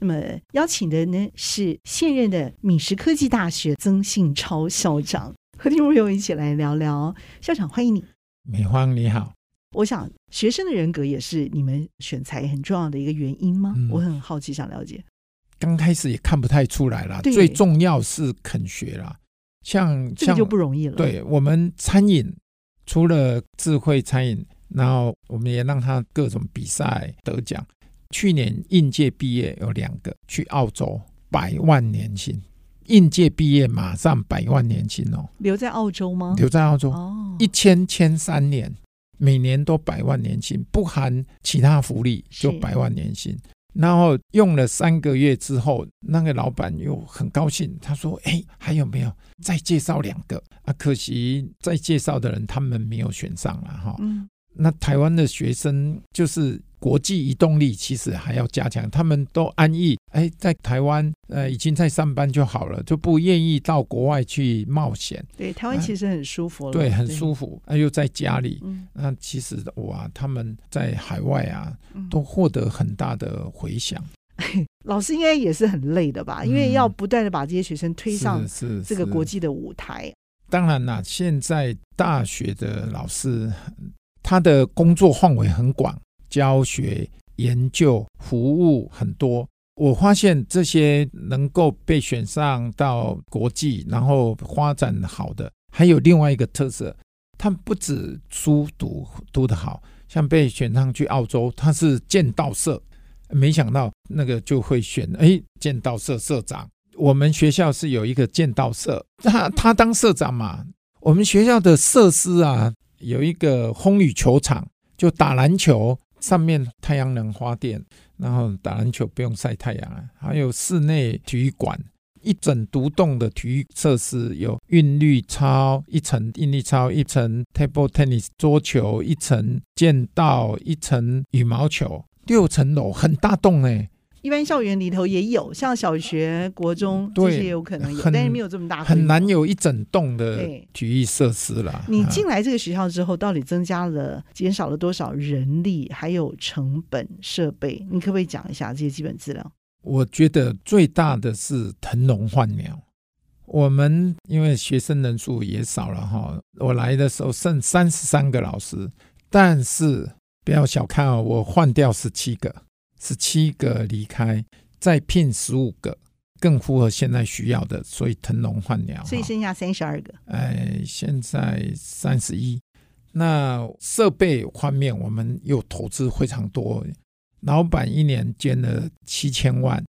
那么邀请的呢是现任的敏实科技大学曾信超校长，和听众朋友一起来聊聊。校长，欢迎你。美芳你好。我想学生的人格也是你们选材很重要的一个原因吗？嗯、我很好奇，想了解。刚开始也看不太出来啦，最重要是肯学啦。像这个就不容易了。对我们餐饮，除了智慧餐饮，然后我们也让他各种比赛得奖。去年应届毕业有两个去澳洲，百万年薪。应届毕业马上百万年薪哦，留在澳洲吗？留在澳洲哦，一签签三年，每年都百万年薪，不含其他福利就百万年薪。然后用了三个月之后，那个老板又很高兴，他说：“哎，还有没有再介绍两个？啊，可惜再介绍的人他们没有选上了哈。嗯，那台湾的学生就是。”国际移动力其实还要加强，他们都安逸，哎，在台湾呃已经在上班就好了，就不愿意到国外去冒险。对，台湾其实很舒服了，对，很舒服，啊，又在家里，嗯，那其实哇，他们在海外啊，都获得很大的回响。老师应该也是很累的吧？因为要不断的把这些学生推上是这个国际的舞台。当然啦，现在大学的老师他的工作范围很广。教学、研究、服务很多，我发现这些能够被选上到国际，然后发展好的，还有另外一个特色，他们不止书读读得好，像被选上去澳洲，他是剑道社，没想到那个就会选哎，剑道社社长。我们学校是有一个剑道社，他他当社长嘛。我们学校的设施啊，有一个风雨球场，就打篮球。上面太阳能发电，然后打篮球不用晒太阳啊。还有室内体育馆，一整独栋的体育设施，有韵律操一层，韵律操一层，table tennis 桌球一层，剑道一层，羽毛球六层楼，很大栋哎。一般校园里头也有，像小学、国中这些也有可能有，但是没有这么大，很难有一整栋的体育设施了。你进来这个学校之后，到底增加了、减少了多少人力，还有成本、设备？你可不可以讲一下这些基本资料？我觉得最大的是腾笼换鸟。我们因为学生人数也少了哈，我来的时候剩三十三个老师，但是不要小看哦，我换掉十七个。十七个离开，再聘十五个，更符合现在需要的，所以腾笼换鸟，所以剩下三十二个。哎，现在三十一。那设备方面，我们又投资非常多，老板一年捐了七千万，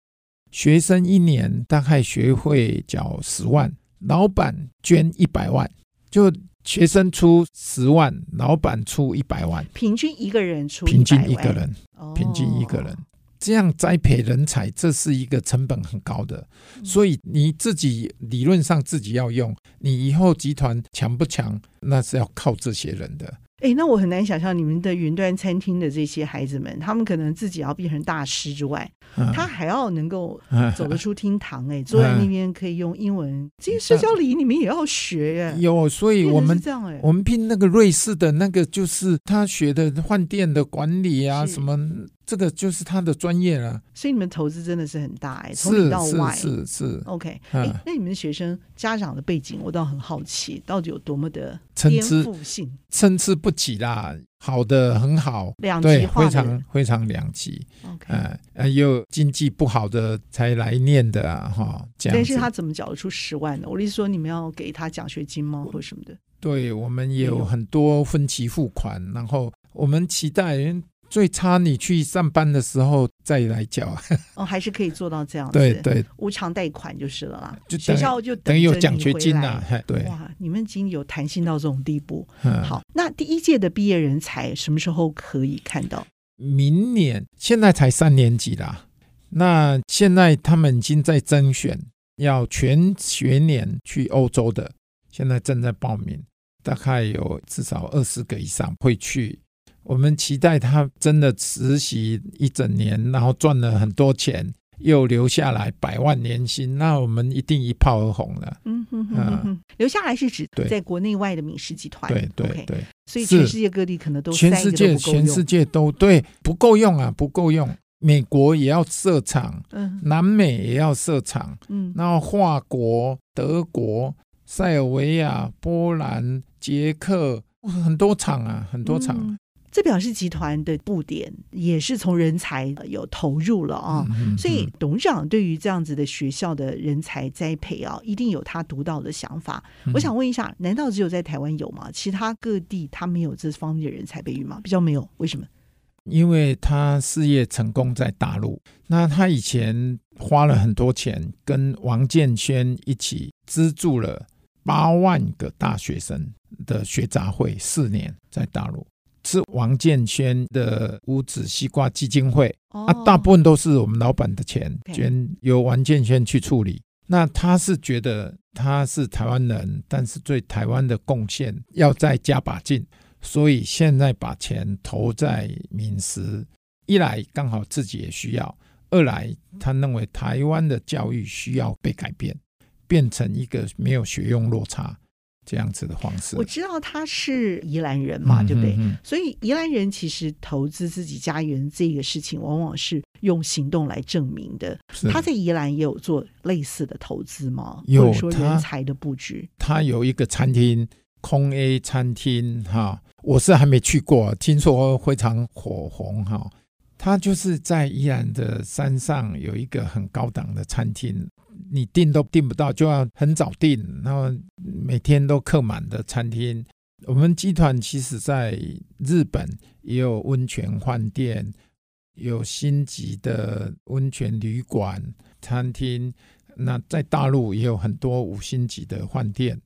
学生一年大概学费缴十万，老板捐一百万，就学生出十万，老板出一百万，平均一个人出，平均一个人。平均一个人。这样栽培人才，这是一个成本很高的，所以你自己理论上自己要用，你以后集团强不强，那是要靠这些人的。哎，那我很难想象你们的云端餐厅的这些孩子们，他们可能自己要变成大师之外，啊、他还要能够走得出厅堂。哎，坐在那边可以用英文，啊、这些社交礼仪你们也要学耶。有，所以我们这样哎，我们聘那个瑞士的那个，就是他学的饭店的管理啊，什么。这个就是他的专业了，所以你们投资真的是很大哎，从里到外是是，OK。哎、嗯，那你们学生家长的背景，我倒很好奇，到底有多么的颠覆性？参差不齐啦，好的很好，两极化，非常非常两极。OK，呃，有经济不好的才来念的啊，哈。但是他怎么缴得出十万呢？我的意思说，你们要给他奖学金吗，或什么的？对，我们也有很多分期付款，然后我们期待。最差你去上班的时候再来缴 哦，还是可以做到这样子。对对，无偿贷款就是了啦。就学校就等于有奖学金啦、啊。对，哇，你们已经有弹性到这种地步。好，那第一届的毕业人才什么时候可以看到？明年，现在才三年级啦。那现在他们已经在甄选，要全学年去欧洲的，现在正在报名，大概有至少二十个以上会去。我们期待他真的实习一整年，然后赚了很多钱，又留下来百万年薪，那我们一定一炮而红了。嗯哼哼哼。哼，留下来是指在国内外的敏实集团。对对对，对，所以全世界各地可能都全世界全世界都对不够用啊，不够用。美国也要设厂，嗯，南美也要设厂，嗯，然后法国、德国、塞尔维亚、波兰、捷克，很多厂啊，很多厂。嗯，这表示集团的布点也是从人才有投入了啊，嗯，所以董事长对于这样子的学校的人才栽培啊，一定有他独到的想法。嗯，我想问一下，难道只有在台湾有吗？其他各地他没有这方面的人才培育吗？比较没有，为什么？因为他事业成功在大陆，那他以前花了很多钱，跟王建轩一起资助了八万个大学生的学杂会四年，在大陆是王建轩的五子西瓜基金会，啊，大部分都是我们老板的钱，捐由王建轩去处理。那他是觉得他是台湾人，但是对台湾的贡献要再加把劲。所以现在把钱投在民食，一来刚好自己也需要，二来他认为台湾的教育需要被改变，变成一个没有学用落差这样子的方式。我知道他是宜兰人嘛，对不对？所以宜兰人其实投资自己家园这个事情，往往是用行动来证明的。他在宜兰也有做类似的投资吗？有，或者说人才的布局。他有一个餐厅，空 A 餐厅，哈。我是还没去过，听说非常火红哈。他就是在宜兰的山上有一个很高档的餐厅，你订都订不到，就要很早订，然后每天都客满的餐厅。我们集团其实在日本也有温泉饭店，有星级的温泉旅馆、餐厅。那在大陆也有很多五星级的饭店。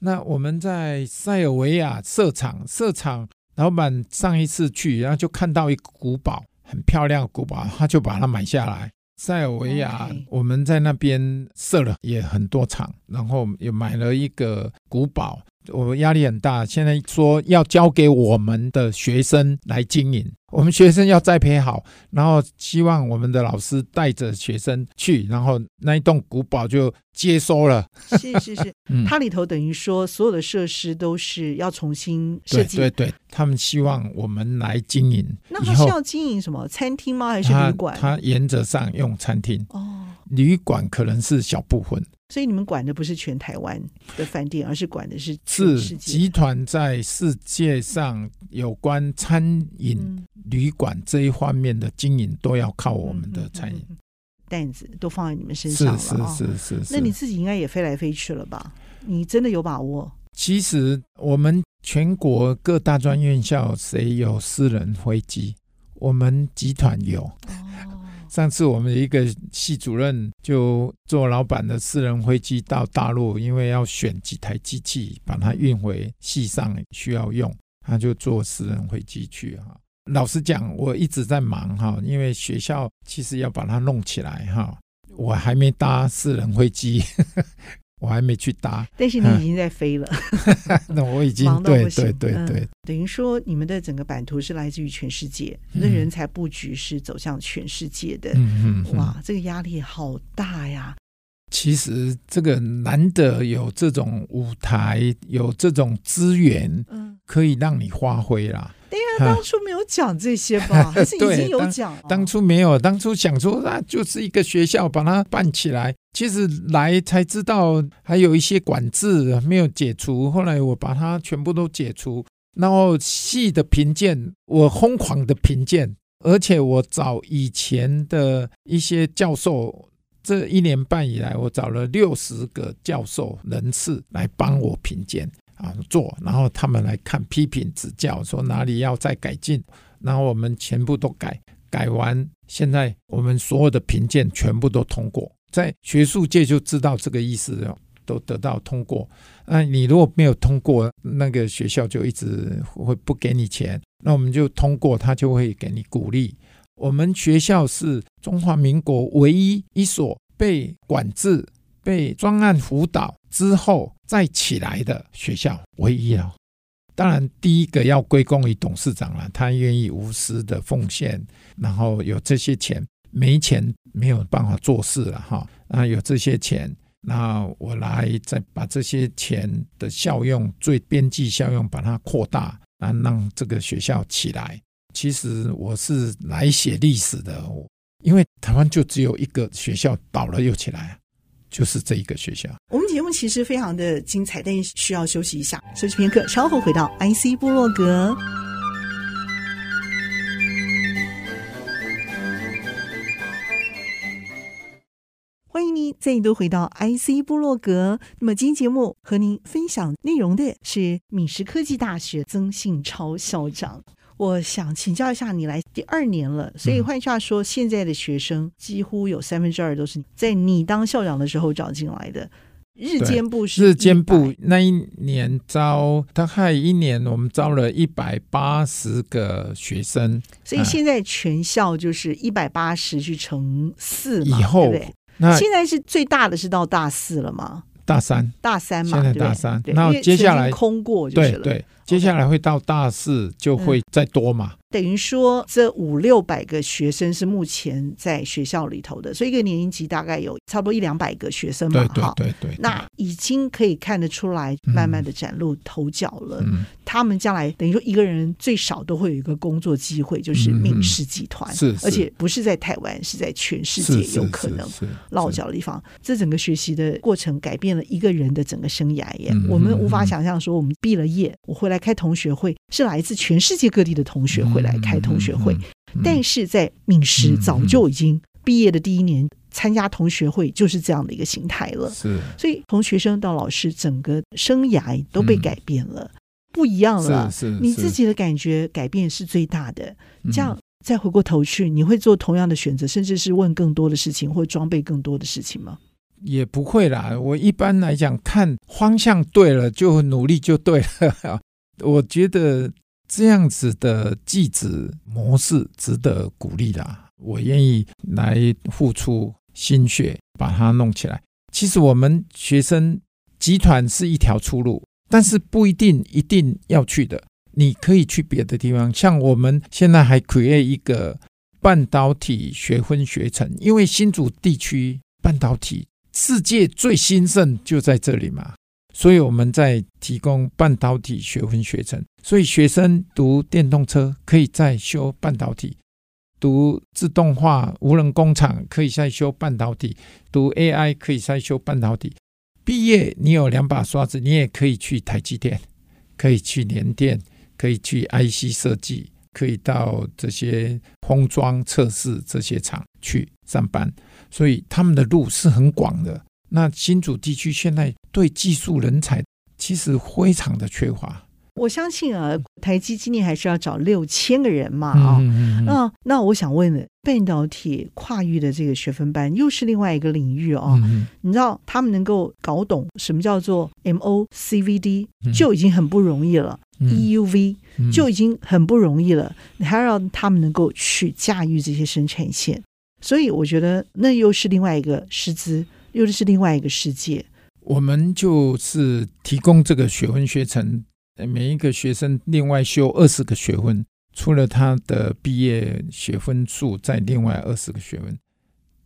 那我们在塞尔维亚设厂，设厂老板上一次去，然后就看到一个古堡，很漂亮的古堡，他就把它买下来。塞尔维亚我们在那边设了也很多厂，然后也买了一个古堡。我压力很大，现在说要交给我们的学生来经营，我们学生要栽培好，然后希望我们的老师带着学生去，然后那一栋古堡就接收了。是是是，它里头等于说所有的设施都是要重新设计。对对对，他们希望我们来经营。那他是要经营什么？餐厅吗？还是旅馆？他原则上用餐厅。哦，旅馆可能是小部分。所以你们管的不是全台湾的饭店，而是管的是是集团在世界上有关餐饮、旅馆这一方面的经营，都要靠我们的餐饮担子都放在你们身上了。是是是是，那你自己应该也飞来飞去了吧？你真的有把握？其实我们全国各大专院校谁有私人飞机？我们集团有。上次我们一个系主任就坐老板的私人飞机到大陆，因为要选几台机器把它运回系上需要用，他就坐私人飞机去哈。老实讲，我一直在忙哈，因为学校其实要把它弄起来哈，我还没搭私人飞机。我还没去搭，但是你已经在飞了。那我已经忙到不行。对对对对，嗯，等于说你们的整个版图是来自于全世界，那、嗯、人才布局是走向全世界的。嗯嗯，哇，这个压力好大呀！其实这个难得有这种舞台，有这种资源，嗯，可以让你发挥啦。对呀，当初没有讲这些吧？还 是已经有讲？当，当初没有，当初想说那就是一个学校，把它办起来。其实来才知道还有一些管制没有解除，后来我把它全部都解除，然后系的评鉴我疯狂的评鉴，而且我找以前的一些教授，这一年半以来我找了六十个教授人士来帮我评鉴啊做，然后他们来看批评指教，说哪里要再改进，然后我们全部都改，改完现在我们所有的评鉴全部都通过。在学术界就知道这个意思，都得到通过。那你如果没有通过，那个学校就一直会不给你钱。那我们就通过，他就会给你鼓励。我们学校是中华民国唯一一所被管制、被专案辅导之后再起来的学校，唯一了。当然，第一个要归功于董事长了，他愿意无私的奉献，然后有这些钱，没钱没有办法做事了哈。啊，有这些钱，那我来再把这些钱的效用，最边际效用把它扩大，啊，让这个学校起来。其实我是来写历史的，因为台湾就只有一个学校倒了又起来。就是这一个学校。我们节目其实非常的精彩，但需要休息一下，休息片刻，稍后回到 IC 部落格。欢迎您再度回到 IC 部落格。那么今天节目和您分享内容的是敏实科技大学曾信超校长。我想请教一下，你来第二年了，所以换句话说，现在的学生几乎有三分之二都是在你当校长的时候找进来的。日间部是日间部那一年招，大概一年我们招了一百八十个学生，所以现在全校就是一百八十去乘四嘛，以后对不对？那现在是最大的是到大四了吗？大三，大三嘛，现在大三，那，接下来空过就是了，对对。接下来会到大四，就会再多嘛。嗯等于说，这五六百个学生是目前在学校里头的，所以一个年级大概有差不多一两百个学生嘛，哈，对对对，对。那已经可以看得出来，慢慢的崭露头角了。嗯、他们将来等于说，一个人最少都会有一个工作机会，就是敏实集团，而且不是在台湾，是在全世界有可能落脚的地方。这整个学习的过程改变了一个人的整个生涯耶。嗯、我们无法想象说，我们毕了业，我回来开同学会，是来自全世界各地的同学会来开同学会。会，但是在敏实早就已经毕业的第一年参加同学会，就是这样的一个形态了。是，所以从学生到老师，整个生涯都被改变了，不一样了。是是，你自己的感觉改变是最大的。这样再回过头去，你会做同样的选择，甚至是问更多的事情，或装备更多的事情吗？也不会啦。我一般来讲，看方向对了，就努力就对了。我觉得。这样子的技职模式值得鼓励的，我愿意来付出心血把它弄起来。其实我们学生集团是一条出路，但是不一定一定要去的。你可以去别的地方，像我们现在还 create 一个半导体学分学程，因为新竹地区半导体世界最兴盛就在这里嘛。所以我们在提供半导体学分学程，所以学生读电动车可以再修半导体，读自动化无人工厂可以再修半导体，读 AI 可以再修半导体。毕业你有两把刷子，你也可以去台积电，可以去联电，可以去 IC 设计，可以到这些封装测试这些厂去上班。所以他们的路是很广的。那新竹地区现在对技术人才其实非常的缺乏。我相信啊，台积今年还是要找六千个人嘛啊、嗯嗯嗯。那那我想问了，半导体跨域的这个学分班又是另外一个领域哦。嗯、你知道他们能够搞懂什么叫做 MOCVD 就已经很不容易了、嗯、，EUV 就已经很不容易了，你还要让他们能够去驾驭这些生产线，所以我觉得那又是另外一个师资。又是另外一个世界。我们就是提供这个学分学程，每一个学生另外修二十个学分，除了他的毕业学分数，再另外二十个学分。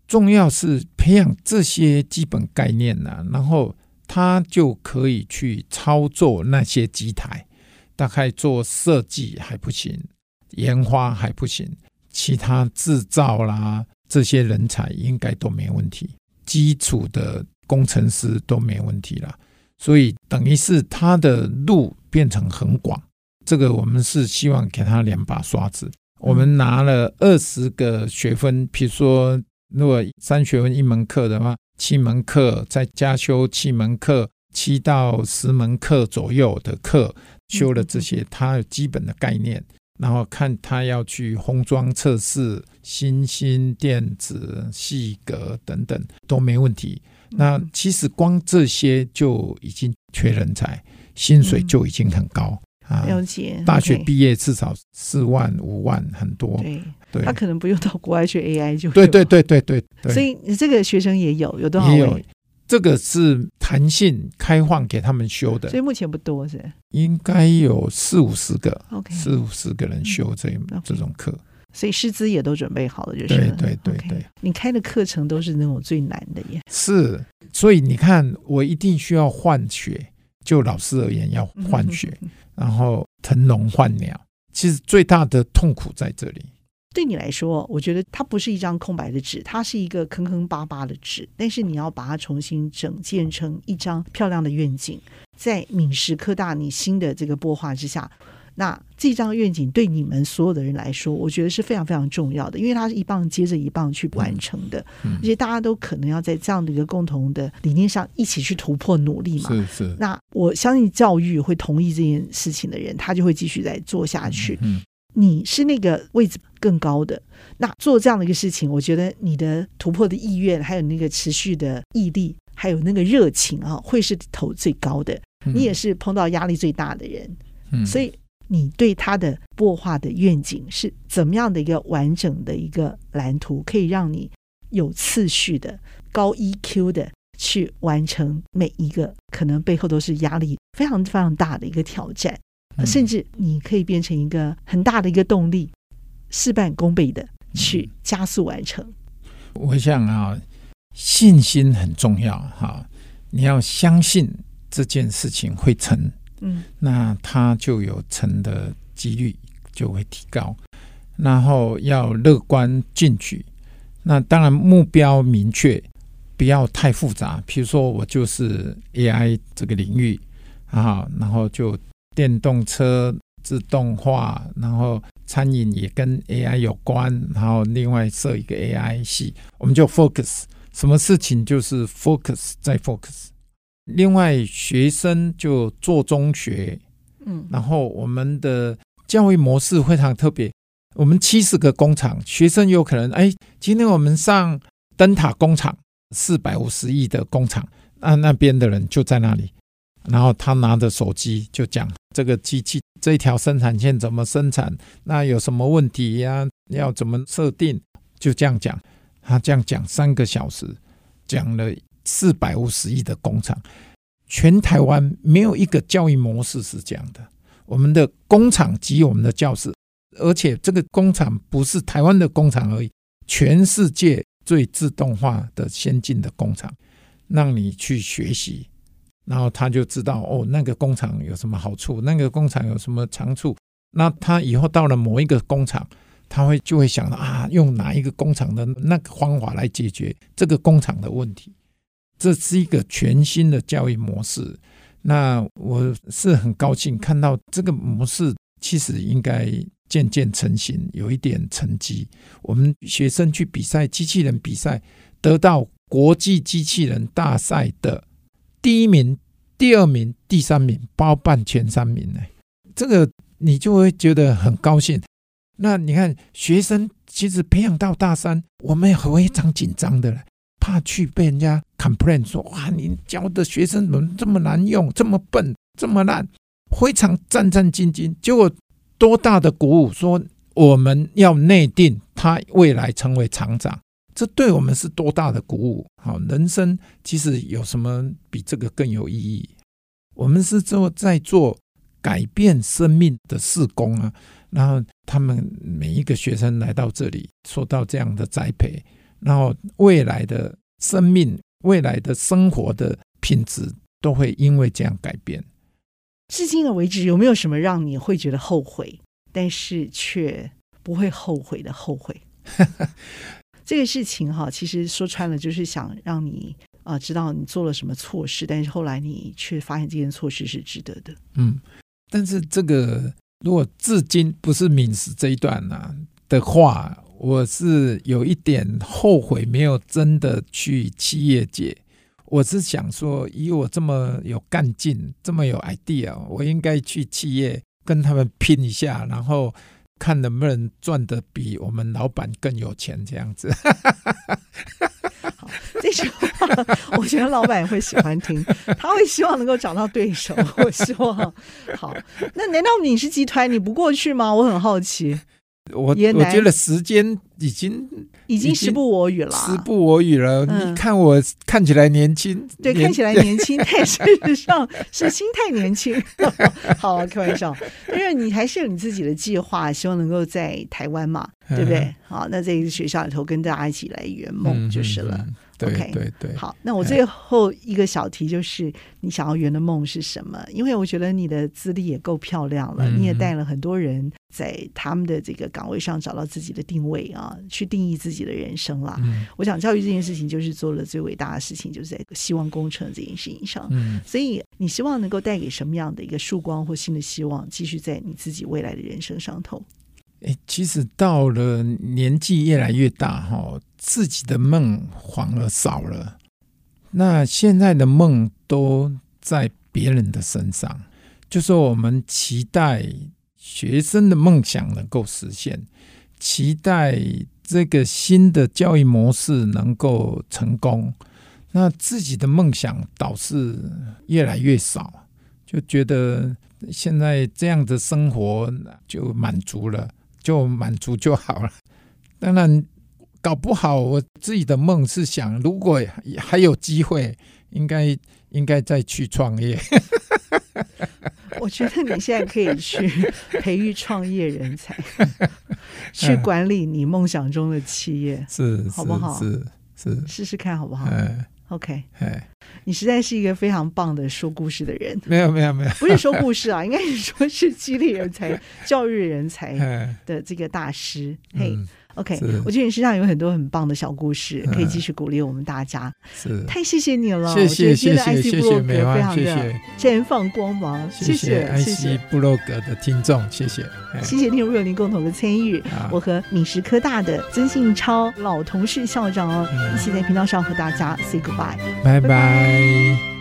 重要是培养这些基本概念呐、啊，然后他就可以去操作那些机台，大概做设计还不行，研发还不行，其他制造啦这些人才应该都没问题。基础的工程师都没问题了，所以等于是他的路变成很广。这个我们是希望给他两把刷子。我们拿了二十个学分，比如说如果三学分一门课的话，七门课再加修七门课，七到十门课左右的课修了这些，他有基本的概念。然后看他要去封装测试、新兴电子、细格等等都没问题。那其实光这些就已经缺人才，薪水就已经很高啊。了解，大学毕业至少四万、五万，很多。对，他可能不用到国外去 AI 就对对对对对，对。所以你这个学生也有有多少？也有，这个是弹性开放给他们修的，所以目前不多是？应该有四五十个，OK，四五十个人修这、嗯、这种课。所以师资也都准备好了，就是对对对对。Okay, 你开的课程都是那种最难的耶。是，所以你看，我一定需要换血，就老师而言要换血，嗯、然后腾笼换鸟。其实最大的痛苦在这里。对你来说，我觉得它不是一张空白的纸，它是一个坑坑巴巴的纸，但是你要把它重新整建成一张漂亮的愿景，在闽师科大你新的这个擘画之下。那这张愿景对你们所有的人来说，我觉得是非常非常重要的，因为它是一棒接着一棒去完成的，嗯嗯、而且大家都可能要在这样的一个共同的理念上一起去突破努力嘛。是是。那我相信教育会同意这件事情的人，他就会继续再做下去。嗯，嗯，你是那个位置更高的，那做这样的一个事情，我觉得你的突破的意愿，还有那个持续的毅力，还有那个热情啊，会是头最高的。你也是碰到压力最大的人，嗯，所以。你对他的擘画的愿景是怎么样的一个完整的一个蓝图，可以让你有次序的、高 EQ 的去完成每一个可能背后都是压力非常非常大的一个挑战，甚至你可以变成一个很大的一个动力，事半功倍的去加速完成。我想啊，信心很重要哈，你要相信这件事情会成。嗯，那它就有成的几率就会提高，然后要乐观进取。那当然目标明确，不要太复杂。比如说我就是 AI 这个领域啊，然后就电动车自动化，然后餐饮也跟 AI 有关，然后另外设一个 AI 系，我们就 focus，什么事情就是 focus 再 focus。另外，学生就做中学，嗯，然后我们的教育模式非常特别。我们七十个工厂，学生有可能，哎，今天我们上灯塔工厂，四百五十亿的工厂，那那边的人就在那里，然后他拿着手机就讲这个机器这条生产线怎么生产，那有什么问题呀？要怎么设定？就这样讲，他这样讲三个小时，讲了。四百五十亿的工厂，全台湾没有一个教育模式是这样的。我们的工厂及我们的教室，而且这个工厂不是台湾的工厂而已，全世界最自动化的先进的工厂，让你去学习，然后他就知道哦，那个工厂有什么好处，那个工厂有什么长处。那他以后到了某一个工厂，他会就会想到啊，用哪一个工厂的那个方法来解决这个工厂的问题。这是一个全新的教育模式，那我是很高兴看到这个模式其实应该渐渐成型，有一点成绩。我们学生去比赛机器人比赛，得到国际机器人大赛的第一名、第二名、第三名，包办前三名呢。这个你就会觉得很高兴。那你看，学生其实培养到大三，我们也非常紧张的了。怕去被人家 complain 说，哇，你教的学生怎么这么难用，这么笨，这么烂，非常战战兢兢。结果多大的鼓舞，说我们要内定他未来成为厂长，这对我们是多大的鼓舞。好，人生其实有什么比这个更有意义？我们是做在做改变生命的事工啊。然后他们每一个学生来到这里，受到这样的栽培。然后未来的生命、未来的生活的品质都会因为这样改变。至今的为止，有没有什么让你会觉得后悔，但是却不会后悔的后悔？这个事情哈，其实说穿了就是想让你啊知道你做了什么错事，但是后来你却发现这件错事是值得的。嗯，但是这个如果至今不是敏实这一段呢、的话。我是有一点后悔，没有真的去企业界。我是想说，以我这么有干劲，这么有 idea，我应该去企业跟他们拼一下，然后看能不能赚得比我们老板更有钱，这样子。这句话 我觉得老板也会喜欢听，他会希望能够找到对手。我希望好，那难道你是集团你不过去吗？我很好奇。我我觉得时间已经已经时不我与了，时不我与了。嗯你看我看起来年轻，对，看起来年轻，但事实上是心态年轻。好，开玩笑，因为你还是有你自己的计划，希望能够在台湾嘛，对不对？嗯好，那在一个学校里头跟大家一起来圆梦就是了。对对对，好，那我最后一个小题就是，你想要圆的梦是什么？因为我觉得你的资历也够漂亮了，嗯你也带了很多人在他们的这个岗位上找到自己的定位啊，去定义自己的人生啦。嗯我想教育这件事情就是做了最伟大的事情，就是在希望工程这件事情上。嗯，所以你希望能够带给什么样的一个曙光或新的希望，继续在你自己未来的人生上头？哎，其实到了年纪越来越大哈，自己的梦反而少了。那现在的梦都在别人的身上，就说我们期待学生的梦想能够实现，期待这个新的教育模式能够成功，那自己的梦想倒是越来越少，就觉得现在这样的生活就满足了，就满足就好了。当然。搞不好，我自己的梦是想，如果还有机会，应该应该再去创业。我觉得你现在可以去培育创业人才，去管理你梦想中的企业，是，好不好？是是，试试看好不好？嗯，OK。哎，你实在是一个非常棒的说故事的人。没有没有没有，不是说故事啊，应该是说是激励人才、教育人才的这个大师。嘿。OK，我觉得你身上有很多很棒的小故事，可以继续鼓励我们大家。是，太谢谢你了，谢谢谢谢谢谢美方，非常的绽放光芒。谢谢谢谢部落格的听众，谢谢，谢谢听众朋友您共同的参与。我和闽实科大的曾信超老同事校长哦，一起在频道上和大家 say goodbye，拜拜。